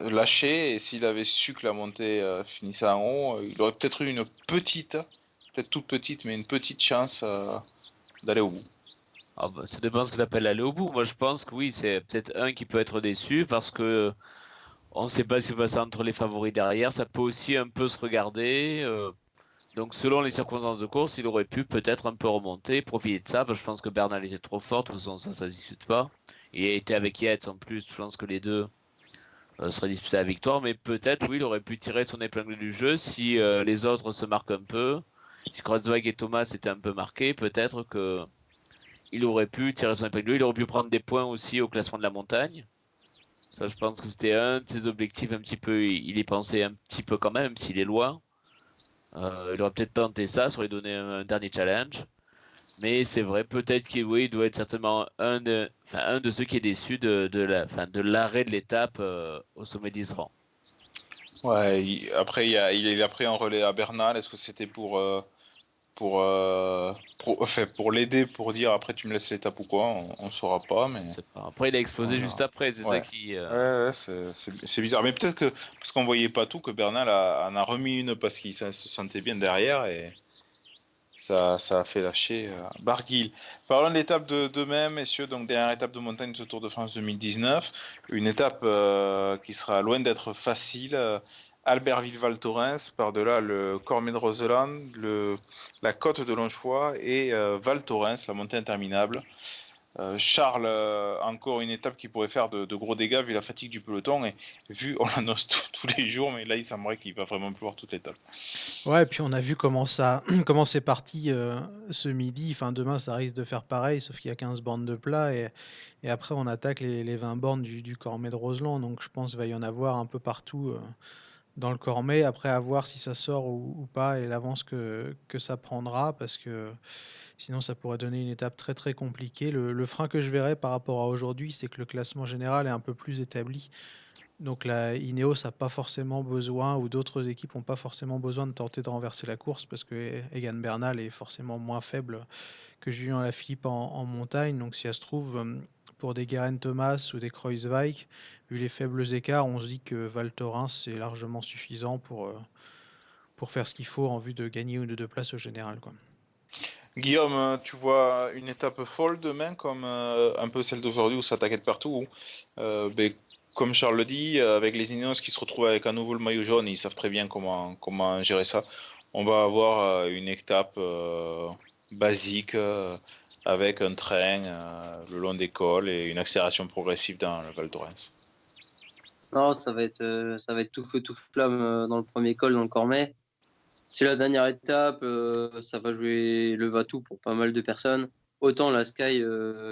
lâcher. Et s'il avait su que la montée finissait en haut, il aurait peut-être eu une petite, peut-être toute petite, mais une petite chance d'aller au bout. Ah bah, ça dépend ce que tu appelles aller au bout. Moi, je pense que oui, c'est peut-être un qui peut être déçu parce que on ne sait pas ce qui va passer entre les favoris derrière. Ça peut aussi un peu se regarder. Donc selon les circonstances de course, il aurait pu peut-être un peu remonter, profiter de ça. Parce que je pense que Bernal était trop fort, de toute façon ça, ça se discute pas. Il était avec Yates en plus, je pense que les deux euh, seraient disputés à la victoire. Mais peut-être, oui, il aurait pu tirer son épingle du jeu si euh, les autres se marquent un peu. Si Kreuzweig et Thomas étaient un peu marqués, peut-être que il aurait pu tirer son épingle. Il aurait pu prendre des points aussi au classement de la montagne. Ça, je pense que c'était un de ses objectifs un petit peu. Il y pensait un petit peu quand même, s'il est loin. Euh, il aurait peut-être tenté ça, ça aurait donné un, dernier challenge. Mais c'est vrai, peut-être qu'il oui, doit être certainement un de, un de ceux qui est déçu de, de l'arrêt de l'étape euh, au sommet d'Isran. Ouais, après, il a, il a, pris un relais à Bernal. Est-ce que c'était pour, euh, pour, euh, pour, pour l'aider, pour dire après tu me laisses l'étape ou quoi, on, ne saura pas. Mais... Après, il a explosé juste après, c'est ça qui. Euh, ouais, c'est bizarre. Mais peut-être que, parce qu'on voyait pas tout, que Bernal en a remis une parce qu'il se sentait bien derrière et ça, ça a fait lâcher euh, Barguil. Parlons de l'étape de demain, messieurs. Donc, dernière étape de montagne de ce Tour de France 2019. Une étape qui sera loin d'être facile. Albertville-Val Thorens, par-delà le Cormet de Roseland, la côte de Longchois et euh, Val Thorens, la montée interminable. Euh, Charles, euh, encore une étape qui pourrait faire de, gros dégâts vu la fatigue du peloton et vu, on l'annonce [LAUGHS] tous les jours, mais là il semblerait qu'il va vraiment pleuvoir toute l'étape. Ouais, et puis on a vu comment ça, [CLEARS THROAT] comment c'est parti ce midi. Enfin, demain ça risque de faire pareil, sauf qu'il y a 15 bornes de plat et, et après on attaque les, les 20 bornes du, du Cormet de Roseland. Donc je pense qu'il va y en avoir un peu partout dans le Cormet, après à voir si ça sort ou, pas et l'avance que, que, ça prendra, parce que sinon ça pourrait donner une étape très très compliquée. Le, frein que je verrais par rapport à aujourd'hui, c'est que le classement général est un peu plus établi. Donc la Ineos n'a pas forcément besoin, ou d'autres équipes n'ont pas forcément besoin de tenter de renverser la course, parce que Egan Bernal est forcément moins faible que Julien Lafilippe en, en montagne. Donc si elle se trouve, pour des Garen Thomas ou des Kreuzweig, vu les faibles écarts, on se dit que Val c'est largement suffisant pour, euh, pour faire ce qu'il faut en vue de gagner une ou deux places au général. Guillaume, euh, tu vois une étape folle demain comme euh, un peu celle d'aujourd'hui où ça t'inquiète partout ben, Comme Charles le dit, avec les Ineos qui se retrouvent avec à nouveau le maillot jaune, ils savent très bien comment, comment gérer ça. On va avoir une étape basique avec un train euh, le long des cols et une accélération progressive dans le Val d'Orens. Non, ça va être euh, ça va être tout feu tout flamme euh, dans le premier col dans le Cormet. C'est la dernière étape, ça va jouer le va-tout pour pas mal de personnes. Autant la Sky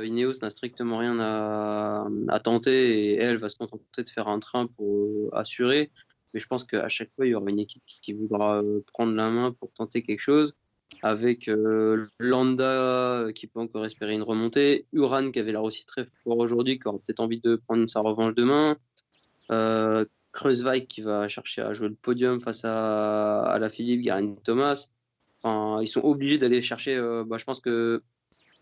Ineos n'a strictement rien à, tenter et elle va se contenter de faire un train pour assurer. Mais je pense qu'à chaque fois, il y aura une équipe qui voudra prendre la main pour tenter quelque chose avec euh, Landa euh, qui peut encore espérer une remontée, Uran qui avait l'air aussi très fort aujourd'hui, qui aura peut-être envie de prendre sa revanche demain, euh, qui va chercher à jouer le podium face à, la Philippe, Garin Thomas. Enfin, ils sont obligés d'aller chercher, bah, je pense que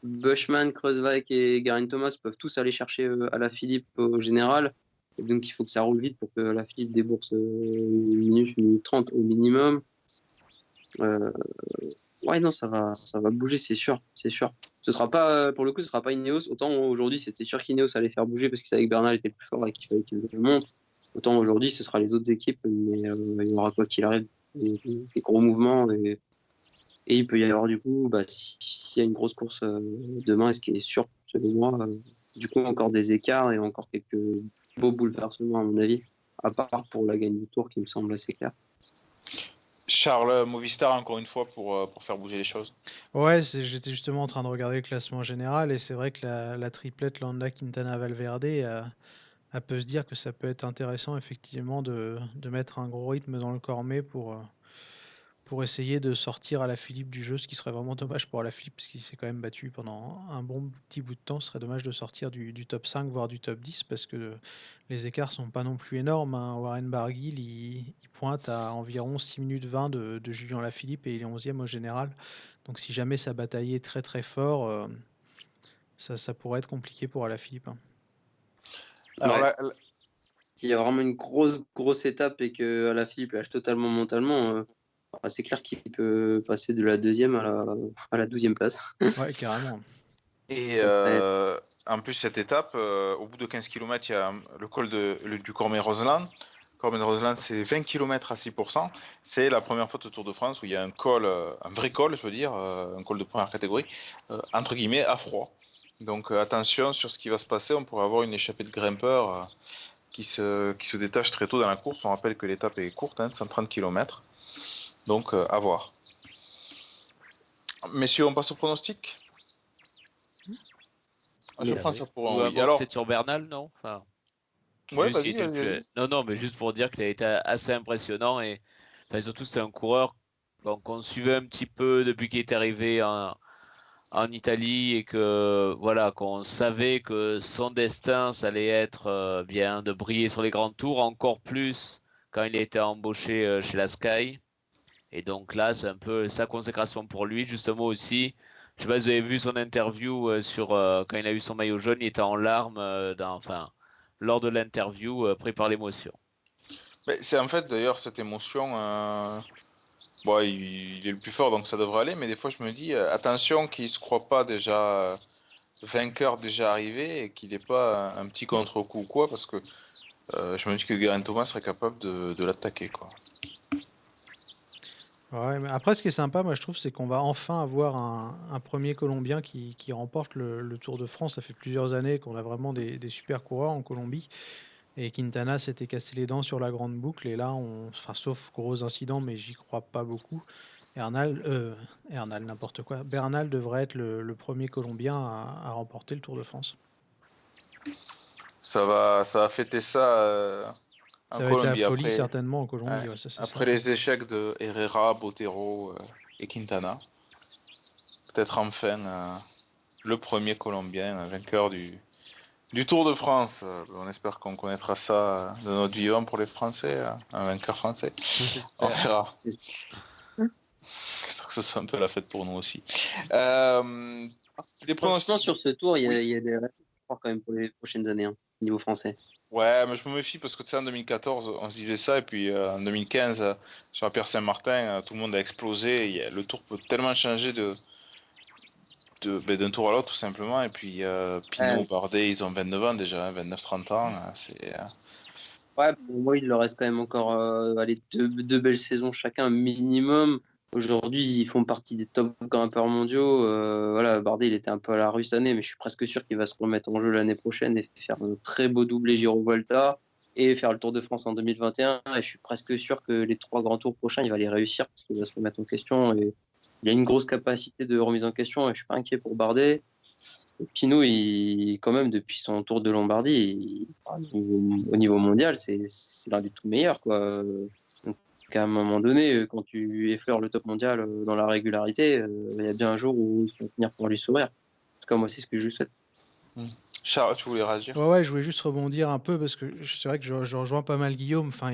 Bushman, Kreuzweig et Garin Thomas peuvent tous aller chercher à la Philippe au général. donc il faut que ça roule vite pour que la Philippe débourse une minute, une minute 30 au minimum. Ouais, non, ça va, ça va bouger, c'est sûr, c'est sûr. ce sera pas, pour le coup, ce sera pas Ineos. Autant aujourd'hui, c'était sûr qu'Ineos allait faire bouger parce qu'il savait que Bernal était plus fort et qu'il fallait qu'il le montre. Autant aujourd'hui, ce sera les autres équipes, mais euh, il y aura quoi qu'il arrive des, gros mouvements et, et, il peut y avoir du coup, bah, s'il y a une grosse course euh, demain, ce qui est sûr selon moi, euh, du coup encore des écarts et encore quelques beaux bouleversements à mon avis, à part pour la gagne du tour qui me semble assez clair. Charles Movistar, encore une fois, pour, pour faire bouger les choses. Ouais, j'étais justement en train de regarder le classement général et c'est vrai que la, triplette Landa, Quintana, Valverde a, elle peut se dire que ça peut être intéressant effectivement de, de mettre un gros rythme dans le Cormet pour, euh, pour essayer de sortir à la Philippe du jeu, ce qui serait vraiment dommage pour la Philippe, parce qu'il s'est quand même battu pendant un bon petit bout de temps. Ce serait dommage de sortir du, du top 5, voire du top 10, parce que les écarts sont pas non plus énormes. Hein. Warren Barguil, il, pointe à environ 6 minutes 20 de, de Julien Lafilippe et il est 11e au général. Donc si jamais ça bataillait très très fort, euh, ça, ça, pourrait être compliqué pour Alaphilippe. Hein. Alors S'il y a vraiment une grosse, grosse étape et que la Philippe lâche totalement mentalement, euh, c'est clair qu'il peut passer de la deuxième à la, à la douzième place. [LAUGHS] ouais, carrément. Et euh, en plus, cette étape, euh, au bout de 15 km, il y a le col de, du Cormet-Roseland. Cormet-Roseland, c'est 20 km à 6%. C'est la première fois au Tour de France où il y a un col, un vrai col, je veux dire, un col de première catégorie, entre guillemets, à froid. Donc euh, attention sur ce qui va se passer, on pourrait avoir une échappée de grimpeurs euh, qui, se, qui se détache très tôt dans la course. On rappelle que l'étape est courte, 130 hein, km. Donc euh, à voir. Messieurs, on passe au pronostic? Ah, Je pense pour Alors... peut-être sur Bernal, non? Enfin, Ouais, vas-y, Non, non, mais juste pour dire qu'il a été assez impressionnant et surtout c'est un coureur qu'on suivait un petit peu depuis qu'il est arrivé en, en Italie et que voilà qu'on savait que son destin ça allait être euh, bien de briller sur les grands tours encore plus quand il a été embauché euh, chez la Sky et donc là c'est un peu sa consécration pour lui justement aussi je sais pas si vous avez vu son interview euh, sur quand il a eu son maillot jaune il était en larmes dans, enfin lors de l'interview pris par l'émotion c'est en fait d'ailleurs cette émotion Bon, il, est le plus fort, donc ça devrait aller, mais des fois je me dis, euh, attention qu'il ne se croit pas déjà euh, vainqueur déjà arrivé et qu'il n'ait pas un, petit contre-coup ou quoi, parce que euh, je me dis que Guerin Thomas serait capable de, de l'attaquer. quoi. Après, ce qui est sympa, moi je trouve, c'est qu'on va enfin avoir un, premier Colombien qui, remporte le, Tour de France. Ça fait plusieurs années qu'on a vraiment des, des super coureurs en Colombie. Et Quintana s'était cassé les dents sur la grande boucle. Et là, enfin, sauf gros incidents, mais j'y crois pas beaucoup. Ernal, euh, n'importe quoi. Bernal devrait être le, premier Colombien à, remporter le Tour de France. Ça va, ça va fêter ça. Euh, ça va être la folie certainement en Colombie. après les échecs de Herrera, Botero euh, et Quintana, peut-être enfin euh, le premier Colombien vainqueur du, du Tour de France. Euh, on espère qu'on connaîtra ça de notre vivant pour les Français, un vainqueur français. [LAUGHS] On verra. que ce soit un peu la fête pour nous aussi. Euh, des pronostics sur ce tour, il y a, des rêves quand même pour les prochaines années, hein, niveau français. Ouais, mais je me méfie parce que tu sais, en 2014, on se disait ça, et puis euh, en 2015, sur la Pierre Saint-Martin, tout le monde a explosé. le tour peut tellement changer de, ben, d'un tour à l'autre tout simplement. Et puis euh, Pinot, Bardet, ils ont 29 ans déjà, 29-30 ans. Hein, c'est, euh. Ouais, pour moi, il leur reste quand même encore euh, deux, deux, belles saisons chacun minimum. Aujourd'hui, ils font partie des top grimpeurs mondiaux. voilà, Bardet, il était un peu à la rue cette année, mais je suis presque sûr qu'il va se remettre en jeu l'année prochaine et faire un très beau doublé Giro Volta et faire le Tour de France en 2021. Et je suis presque sûr que les trois grands tours prochains, il va les réussir parce qu'il va se remettre en question. Et il a une grosse capacité de remise en question et je suis pas inquiet pour Bardet. Pinot, il, quand même, depuis son tour de Lombardie, au niveau mondial, c'est l'un des tout meilleurs. Quoi. Donc, à un moment donné, quand tu effleures le top mondial euh, dans la régularité, euh, il y a bien un jour où il va finir pour lui sourire. En tout cas, moi, c'est ce que je lui souhaite. Mmh. Charles, tu voulais réagir? Ouais, ouais, je voulais juste rebondir un peu parce que c'est vrai que je, rejoins pas mal Guillaume. Enfin,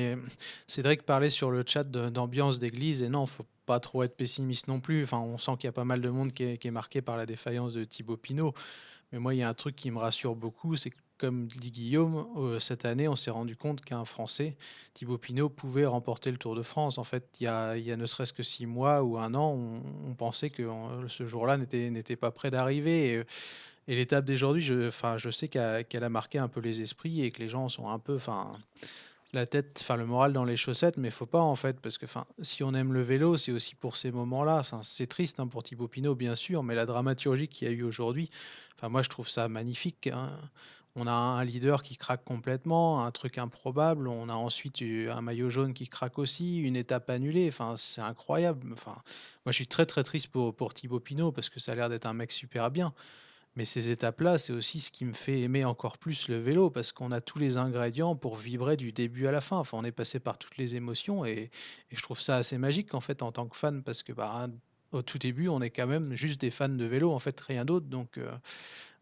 Cédric parlait sur le chat d'ambiance d'église et non, faut pas trop être pessimiste non plus. Enfin, on sent qu'il y a pas mal de monde qui est, marqué par la défaillance de Thibaut Pinot. Mais moi, il y a un truc qui me rassure beaucoup, c'est que comme dit Guillaume, euh, cette année, on s'est rendu compte qu'un Français, Thibaut Pinot, pouvait remporter le Tour de France. En fait, il y a, ne serait-ce que six mois ou un an, on, pensait que ce jour-là n'était, pas prêt d'arriver. Et, l'étape d'aujourd'hui, je, je sais qu'elle a marqué un peu les esprits et que les gens sont un peu, la tête, enfin le moral dans les chaussettes, mais faut pas en fait, parce que enfin, si on aime le vélo, c'est aussi pour ces moments-là. C'est triste hein, pour Thibaut Pinot, bien sûr, mais la dramaturgie qu'il y a eu aujourd'hui, enfin moi je trouve ça magnifique. Hein. On a un leader qui craque complètement, un truc improbable. On a ensuite un maillot jaune qui craque aussi, une étape annulée. Enfin, c'est incroyable. Enfin, moi je suis très très triste pour, pour Thibaut Pinot parce que ça a l'air d'être un mec super bien. Mais ces étapes-là, c'est aussi ce qui me fait aimer encore plus le vélo, parce qu'on a tous les ingrédients pour vibrer du début à la fin. Enfin, on est passé par toutes les émotions et, je trouve ça assez magique en fait en tant que fan, parce que bah, au tout début, on est quand même juste des fans de vélo, en fait, rien d'autre. Donc, euh,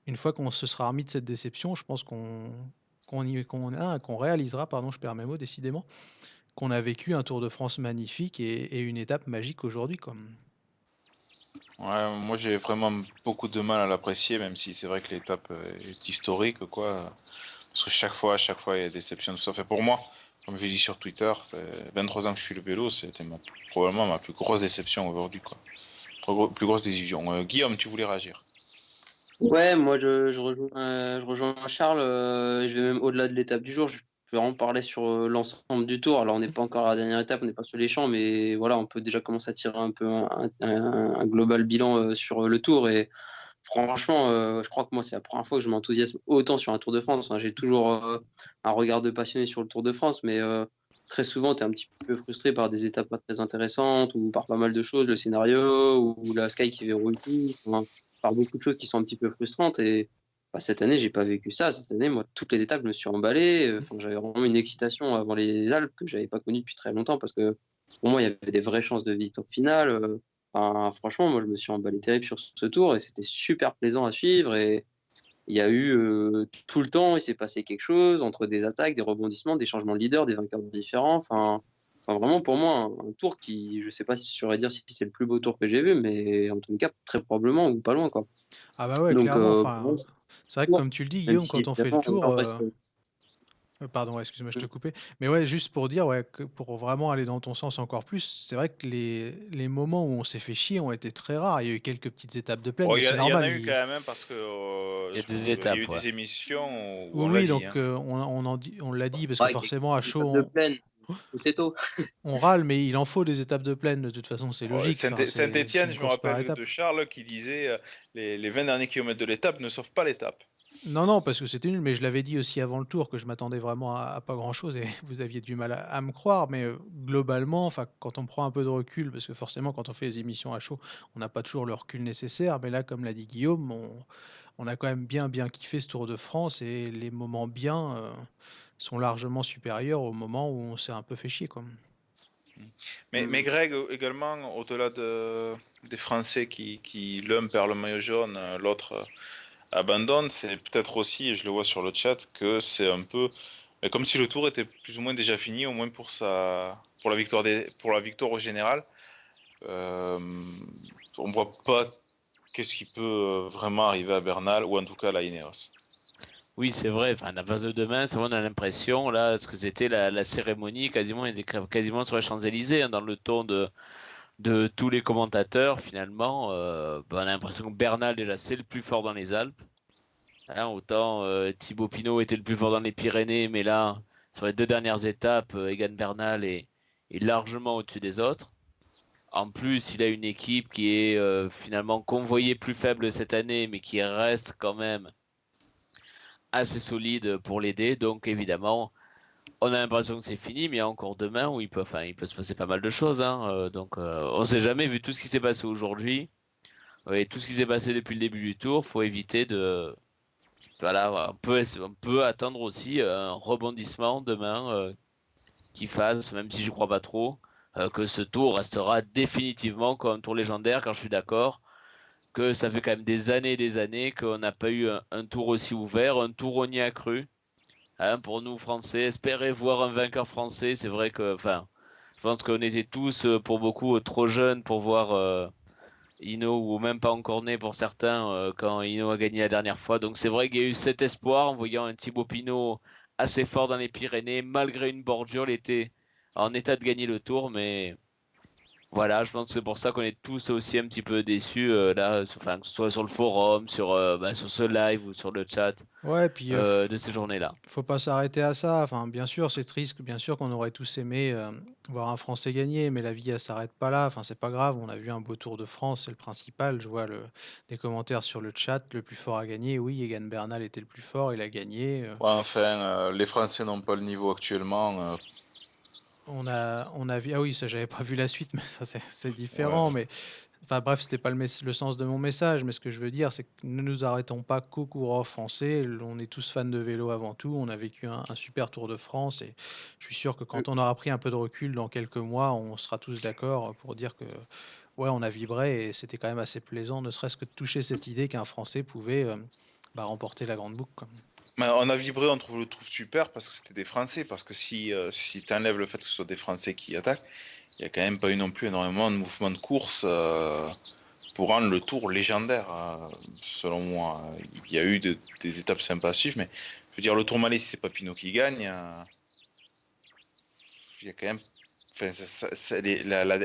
une fois qu'on se sera remis de cette déception, je pense qu'on qu'on qu'on qu'on réalisera, pardon, je perds mes mots décidément, qu'on a vécu un Tour de France magnifique et, une étape magique aujourd'hui. Ouais, moi j'ai vraiment beaucoup de mal à l'apprécier, même si c'est vrai que l'étape euh, est historique, quoi. Parce que chaque fois, chaque fois, il y a des déceptions, tout ça. Fait pour moi, comme j'ai dit sur Twitter, c'est 23 ans que je suis le vélo, c'était probablement ma plus grosse déception aujourd'hui, quoi. Plus, grosse décision. Euh, Guillaume, tu voulais réagir Ouais, moi je, rejoins, euh, je rejoins Charles, je vais même au-delà de l'étape du jour. Je vais vraiment parler sur euh, l'ensemble du tour. Alors, on n'est pas encore à la dernière étape, on n'est pas sur les champs, mais voilà, on peut déjà commencer à tirer un peu un, global bilan euh, sur le tour. Et franchement, euh, je crois que moi, c'est la première fois que je m'enthousiasme autant sur un Tour de France. J'ai toujours un regard de passionné sur le Tour de France, mais très souvent, tu es un petit peu frustré par des étapes pas très intéressantes ou par pas mal de choses, le scénario ou la Sky qui verrouille tout, par beaucoup de choses qui sont un petit peu frustrantes. Et bah, cette année, j'ai pas vécu ça. Cette année, moi, toutes les étapes, je me suis emballé. Enfin, j'avais vraiment une excitation avant les Alpes que j'avais pas connue depuis très longtemps parce que pour moi, il y avait des vraies chances de victoire finale. Euh, enfin, franchement, moi, je me suis emballé terrible sur ce tour et c'était super plaisant à suivre. Et il y a eu euh, tout le temps, il s'est passé quelque chose entre des attaques, des rebondissements, des changements de leader, des vainqueurs différents. Enfin, vraiment, pour moi, un, tour qui, je sais pas si je saurais dire si c'est le plus beau tour que j'ai vu, mais en tout cas, très probablement ou pas loin. Quoi. Ah bah ouais, clairement. C'est vrai que comme tu le dis, Guillaume, quand on fait le tour. Euh, euh, pardon, excuse-moi, je te mmh. coupais. Mais ouais, juste pour dire, ouais, que pour vraiment aller dans ton sens encore plus, c'est vrai que les, les moments où on s'est fait chier ont été très rares. Il y a eu quelques petites étapes de plaine. Oh, il y, en a eu quand même parce que euh, il y a des étapes. Il y a eu des émissions. Où oui, donc hein. on, on, on l'a dit parce que forcément à chaud. De plaine. C'est tôt. [LAUGHS] on râle, mais il en faut des étapes de plaine, de toute façon, c'est logique. Saint-Etienne, je me rappelle de Charles qui disait euh, les, les 20 derniers kilomètres de l'étape ne sauvent pas l'étape. Non, non, parce que c'était nul, mais je l'avais dit aussi avant le tour que je m'attendais vraiment à, pas grand-chose et [LAUGHS] vous aviez du mal à, me croire, mais euh, globalement, enfin, quand on prend un peu de recul, parce que forcément, quand on fait les émissions à chaud, on n'a pas toujours le recul nécessaire, mais là, comme l'a dit Guillaume, on, a quand même bien, bien kiffé ce Tour de France et les moments bien. Euh, sont largement supérieurs au moment où on s'est un peu fait chier. Quoi. Mais, mais Greg, également, au-delà de, des Français qui, l'un perd le maillot jaune, l'autre euh, abandonne, c'est peut-être aussi, et je le vois sur le chat, que c'est un peu comme si le tour était plus ou moins déjà fini, au moins pour, sa, pour, la, victoire pour la victoire au général. Euh, on ne voit pas qu'est-ce qui peut vraiment arriver à Bernal, ou en tout cas à la Ineos. Oui, c'est vrai. Enfin, la base de demain, c'est on a l'impression, là, ce que c'était la, cérémonie, quasiment, quasiment sur les Champs-Élysées, hein, dans le ton de, de tous les commentateurs, finalement. Euh, ben, on a l'impression que Bernal, déjà, c'est le plus fort dans les Alpes. Hein, autant euh, Thibaut Pinot était le plus fort dans les Pyrénées, mais là, sur les deux dernières étapes, euh, Egan Bernal est largement au-dessus des autres. En plus, il a une équipe qui est finalement convoyée plus faible cette année, mais qui reste quand même assez solide pour l'aider. Donc évidemment, on a l'impression que c'est fini, mais encore demain où il peut, enfin, il peut se passer pas mal de choses. Hein. Euh, donc euh, on ne sait jamais, vu tout ce qui s'est passé aujourd'hui et tout ce qui s'est passé depuis le début du tour, faut éviter de. Voilà, on peut, on peut attendre aussi un rebondissement demain euh, qui fasse, même si je crois pas trop, que ce tour restera définitivement comme tour légendaire, car je suis d'accord que ça fait quand même des années et des années qu'on n'a pas eu un, tour aussi ouvert, un tour on y a cru. Hein, pour nous Français, espérer voir un vainqueur français, c'est vrai que, enfin, je pense qu'on était tous, euh, pour beaucoup, trop jeunes pour voir, euh, ou même pas encore né pour certains quand Ino a gagné la dernière fois. Donc c'est vrai qu'il y a eu cet espoir en voyant un Thibaut Pinot assez fort dans les Pyrénées, malgré une bordure, il était en état de gagner le tour, mais voilà, je pense que c'est pour ça qu'on est tous aussi un petit peu déçus euh, là, enfin, que ce soit sur le forum, sur, euh, bah, sur ce live ou sur le chat Ouais, puis euh, de ces journées-là. faut pas s'arrêter à ça. Enfin, bien sûr, c'est triste, bien sûr qu'on aurait tous aimé voir un Français gagner, mais la vie, elle s'arrête pas là. Enfin, c'est pas grave. On a vu un beau Tour de France, c'est le principal. Je vois le, des commentaires sur le chat. Le plus fort a gagné. Oui, Egan Bernal était le plus fort, il a gagné. enfin, les Français n'ont pas le niveau actuellement. On a, on a vu, ah oui, ça j'avais pas vu la suite, mais ça c'est différent. Mais enfin bref, c'était pas le, le, sens de mon message. Mais ce que je veux dire, c'est que ne nous arrêtons pas qu'au coureur français. On est tous fans de vélo avant tout. On a vécu un, super Tour de France et je suis sûr que quand on aura pris un peu de recul dans quelques mois, on sera tous d'accord pour dire que ouais, on a vibré et c'était quand même assez plaisant, ne serait-ce que de toucher cette idée qu'un Français pouvait euh, bah, remporter la grande boucle. On a vibré, on trouve le trouve super parce que c'était des Français. Parce que si, euh, si tu enlèves le fait que ce soit des Français qui attaquent, il n'y a quand même pas eu non plus énormément de mouvements de course euh, pour rendre le tour légendaire. Euh, selon moi, il y a eu des étapes sympas à suivre, mais je veux dire, le tour Malais, si c'est pas Pinot qui gagne, il y a quand même.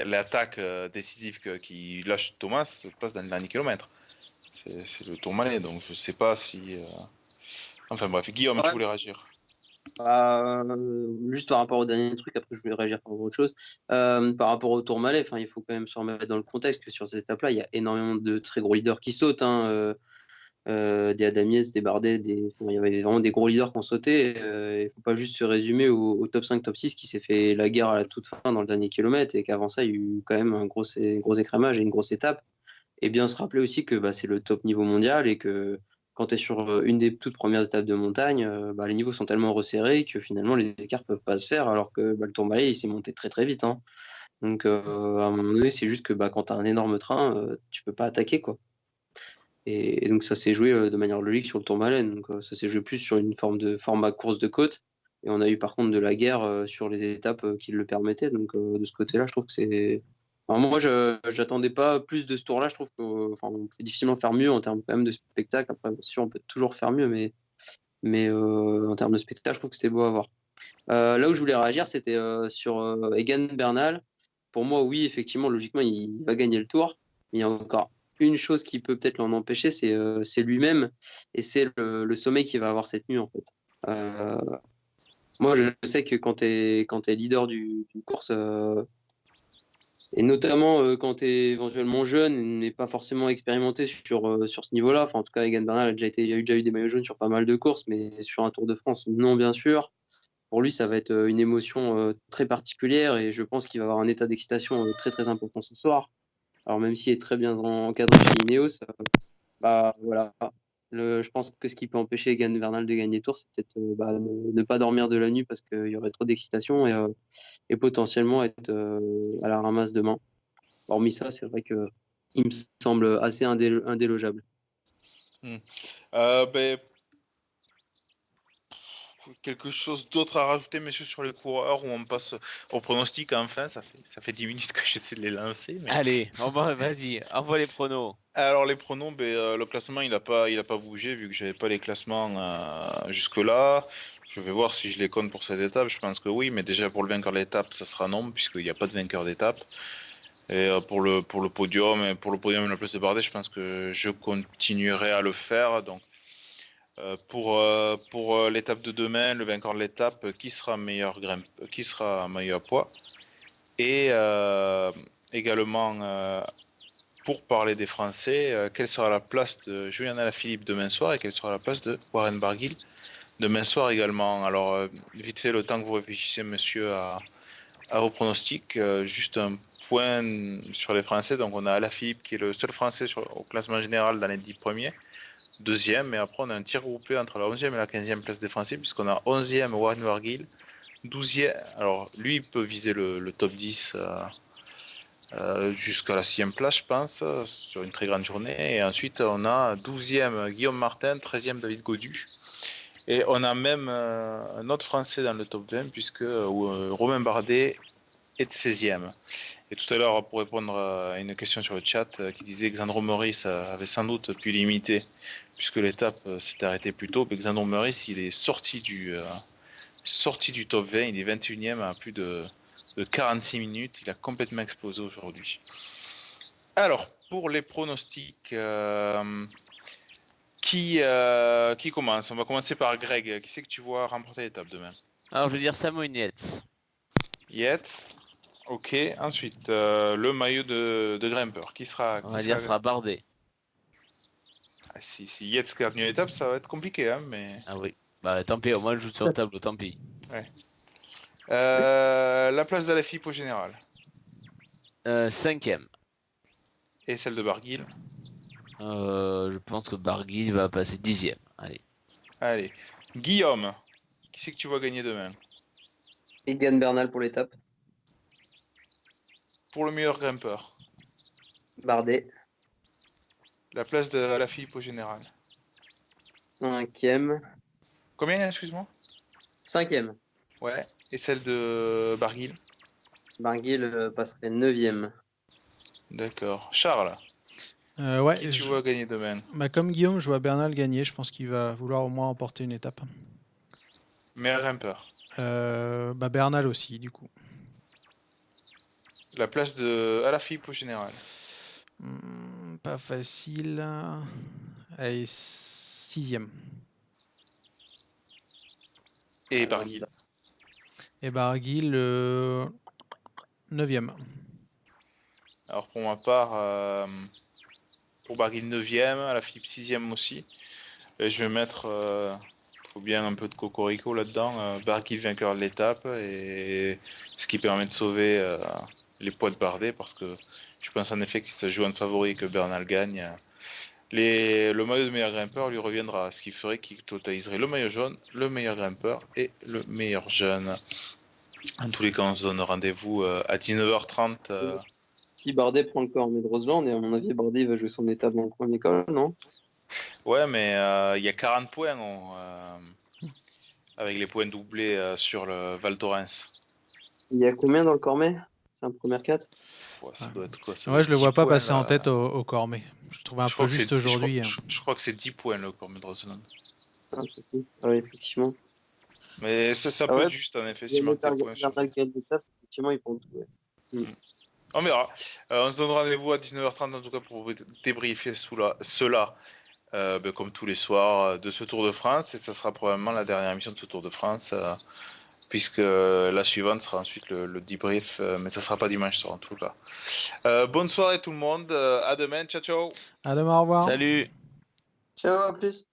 L'attaque décisive qui lâche Thomas se passe dans le dernier kilomètre. C'est le tour Malais, donc je sais pas si. Enfin bref, Guillaume, tu voulais réagir bah, juste par rapport au dernier truc, après je voulais réagir par autre chose. Euh, par rapport au Tour Malais, il faut quand même se remettre dans le contexte que sur cette étape-là, il y a énormément de très gros leaders qui sautent. Hein, euh, euh, des Adamiez, des Bardet, des... il y avait vraiment des gros leaders qui ont sauté. il ne faut pas juste se résumer au, top 5, top 6 qui s'est fait la guerre à la toute fin dans le dernier kilomètre et qu'avant ça, il y a eu quand même un gros, gros écrémage et une grosse étape. Et bien se rappeler aussi que bah, c'est le top niveau mondial et que quand tu es sur euh, une des toutes premières étapes de montagne, euh, bah, les niveaux sont tellement resserrés que finalement les écarts peuvent pas se faire, alors que bah, le Tourmalet il s'est monté très très vite. Hein. Donc euh, à un moment donné, c'est juste que quand tu as un énorme train, tu peux pas attaquer. quoi. Et, donc ça s'est joué de manière logique sur le Tourmalet. Donc ça s'est joué plus sur une forme de format course de côte. Et on a eu par contre de la guerre sur les étapes qui le permettaient. Donc de ce côté-là, je trouve que c'est moi, je n'attendais pas plus de ce tour-là. Je trouve qu'on peut difficilement faire mieux en termes de spectacle. Après, sûr, on peut toujours faire mieux, mais, mais euh, en termes de spectacle, je trouve que c'était beau à voir. Euh, là où je voulais réagir, c'était euh, sur Egan Bernal. Pour moi, oui, effectivement, logiquement, il va gagner le tour. Il y a encore une chose qui peut peut-être l'en empêcher, c'est lui-même et c'est le, sommeil qu'il va avoir cette nuit, en fait. moi, je sais que quand tu es, es, leader d'une course, et notamment euh, quand tu es éventuellement jeune n'est pas forcément expérimenté sur, euh, sur ce niveau-là. Enfin, en tout cas, Egan Bernal a déjà, déjà eu des maillots jaunes sur pas mal de courses, mais sur un Tour de France, non, bien sûr. Pour lui, ça va être euh, une émotion très particulière et je pense qu'il va avoir un état d'excitation très très important ce soir. Alors, même s'il est très bien encadré chez Ineos, bah voilà, je pense que ce qui peut empêcher Egan Bernal de gagner tour, c'est peut-être euh, bah, ne, pas dormir de la nuit parce qu'il y aurait trop d'excitation et, euh, potentiellement être euh, à la ramasse demain. Hormis ça, c'est vrai que il me semble assez indélogeable. Hmm. Ben, quelque chose d'autre à rajouter, messieurs, sur les coureurs, où on passe au pronostic enfin Ça fait, ça fait 10 minutes que [LAUGHS] j'essaie de les lancer. Allez, vas-y, envoie les pronos. Alors, les pronos, ben, euh, le classement, il n'a pas, il a pas bougé, vu que j'avais pas les classements euh, jusque-là. Je vais voir si je les compte pour cette étape. Je pense que oui, mais déjà pour le vainqueur de l'étape, ça sera non, puisqu'il n'y a pas de vainqueur d'étape. Et euh, pour le, pour le podium, pour le podium et la place de Bardet, je pense que je continuerai à le faire. Donc, pour euh, pour euh, l'étape de demain, le vainqueur de l'étape, qui sera meilleur qui sera meilleur poids, et également pour parler des Français, quelle sera la place de Julien Alaphilippe demain soir et quelle sera la place de Warren Barguil demain soir également. Alors vite fait, le temps que vous réfléchissez, monsieur, à, vos pronostics, juste un point sur les Français. Donc on a Alaphilippe qui est le seul Français au classement général dans les 10 premiers deuxième, et après on a un tir groupé entre la 11e et la 15e place défensive, puisqu'on a 11e Warren Wargill, 12e, alors lui peut viser le, top 10 euh, euh, jusqu'à la 6e place, je pense, sur une très grande journée, et ensuite on a 12e Guillaume Martin, 13e David Godu, et on a même euh, un autre Français dans le top 20, puisque Romain Bardet est 16e. Et tout à l'heure, pour répondre à une question sur le chat qui disait que Xandro Maurice avait sans doute pu limiter, puisque l'étape euh, s'est arrêtée plus tôt, mais Xandro Maurice, il est sorti du, euh, sorti du top 20, il est 21e à plus de, de 46 minutes, il a complètement explosé aujourd'hui. Alors, pour les pronostics, qui, qui commence? On va commencer par Greg. Qui c'est que tu vois remporter l'étape demain? Alors, je veux dire Samuel Yates. Yates, Ok, ensuite, euh, le maillot de, de grimpeur. Qui sera On va dire sera Bardet. Ah, si, si Yates gagne l'étape, ça va être compliqué, hein, mais... Ah oui. Bah tant pis, au moins je joue sur le tableau, tant pis. Ouais. Euh, la place de la FIP au général. Euh, cinquième. Et celle de Barguil euh, Je pense que Barguil va passer dixième. Allez. Allez. Guillaume, qui c'est que tu vois gagner demain Egan Bernal pour l'étape pour le meilleur grimpeur Bardet. La place de la Philippe au général. Cinquième. Combien, excuse-moi? Cinquième. Ouais. Et celle de Barguil? Barguil euh, passerait neuvième. D'accord. Charles? Euh, ouais, Qui tu vois gagner demain? Bah, Comme Guillaume, je vois Bernal gagner. Je pense qu'il va vouloir au moins emporter une étape. Meilleur grimpeur euh, bah, Bernal aussi, du coup. La place de Alaphilippe au général. Hmm, pas facile. Elle est sixième. Et Barguil. Et Barguil, euh, neuvième. Alors pour ma part, euh, pour Barguil 9e, Alaphilippe 6e aussi. Et je vais mettre, euh, faut bien un peu de cocorico là-dedans, euh, Barguil vainqueur de l'étape, et ce qui permet de sauver euh, les poids de Bardet parce que je pense en effet que si ça joue un favori et que Bernal gagne, les, le maillot de meilleur grimpeur lui reviendra, ce qui ferait qu'il totaliserait le maillot jaune, le meilleur grimpeur et le meilleur jeune. En tous les cas, on se donne rendez-vous euh, à 19h30. Euh. Si Bardet prend le corps de Roseland, et à mon avis, Bardet va jouer son étape dans le premier col, non? Ouais, mais euh, il y a 40 points avec les points doublés sur le Val Thorens. Il y a combien dans le Cormet c'est un premier 4 ouais, ça doit être quoi Ouais, je le vois pas passer en tête au, au Cormet. Je trouve un je peu juste aujourd'hui. Je, hein. je, crois que c'est 10 points le Cormet de Roseland. Ah, oui, effectivement. Mais ça, ça ah, peut ouais. être juste en effet. Si points effectivement, ils font tout. Ouais. Mm. On verra. Euh, on se donne rendez-vous à 19h30 en tout cas pour vous débriefer la, cela. Euh, ben, comme tous les soirs de ce Tour de France et ça sera probablement la dernière émission de ce Tour de France euh, puisque la suivante sera ensuite le, le debrief, euh, mais ça sera pas dimanche soir en tout cas. Euh, bonne soirée tout le monde, euh, à demain, ciao ciao. À demain, au revoir. Salut. Ciao, à plus.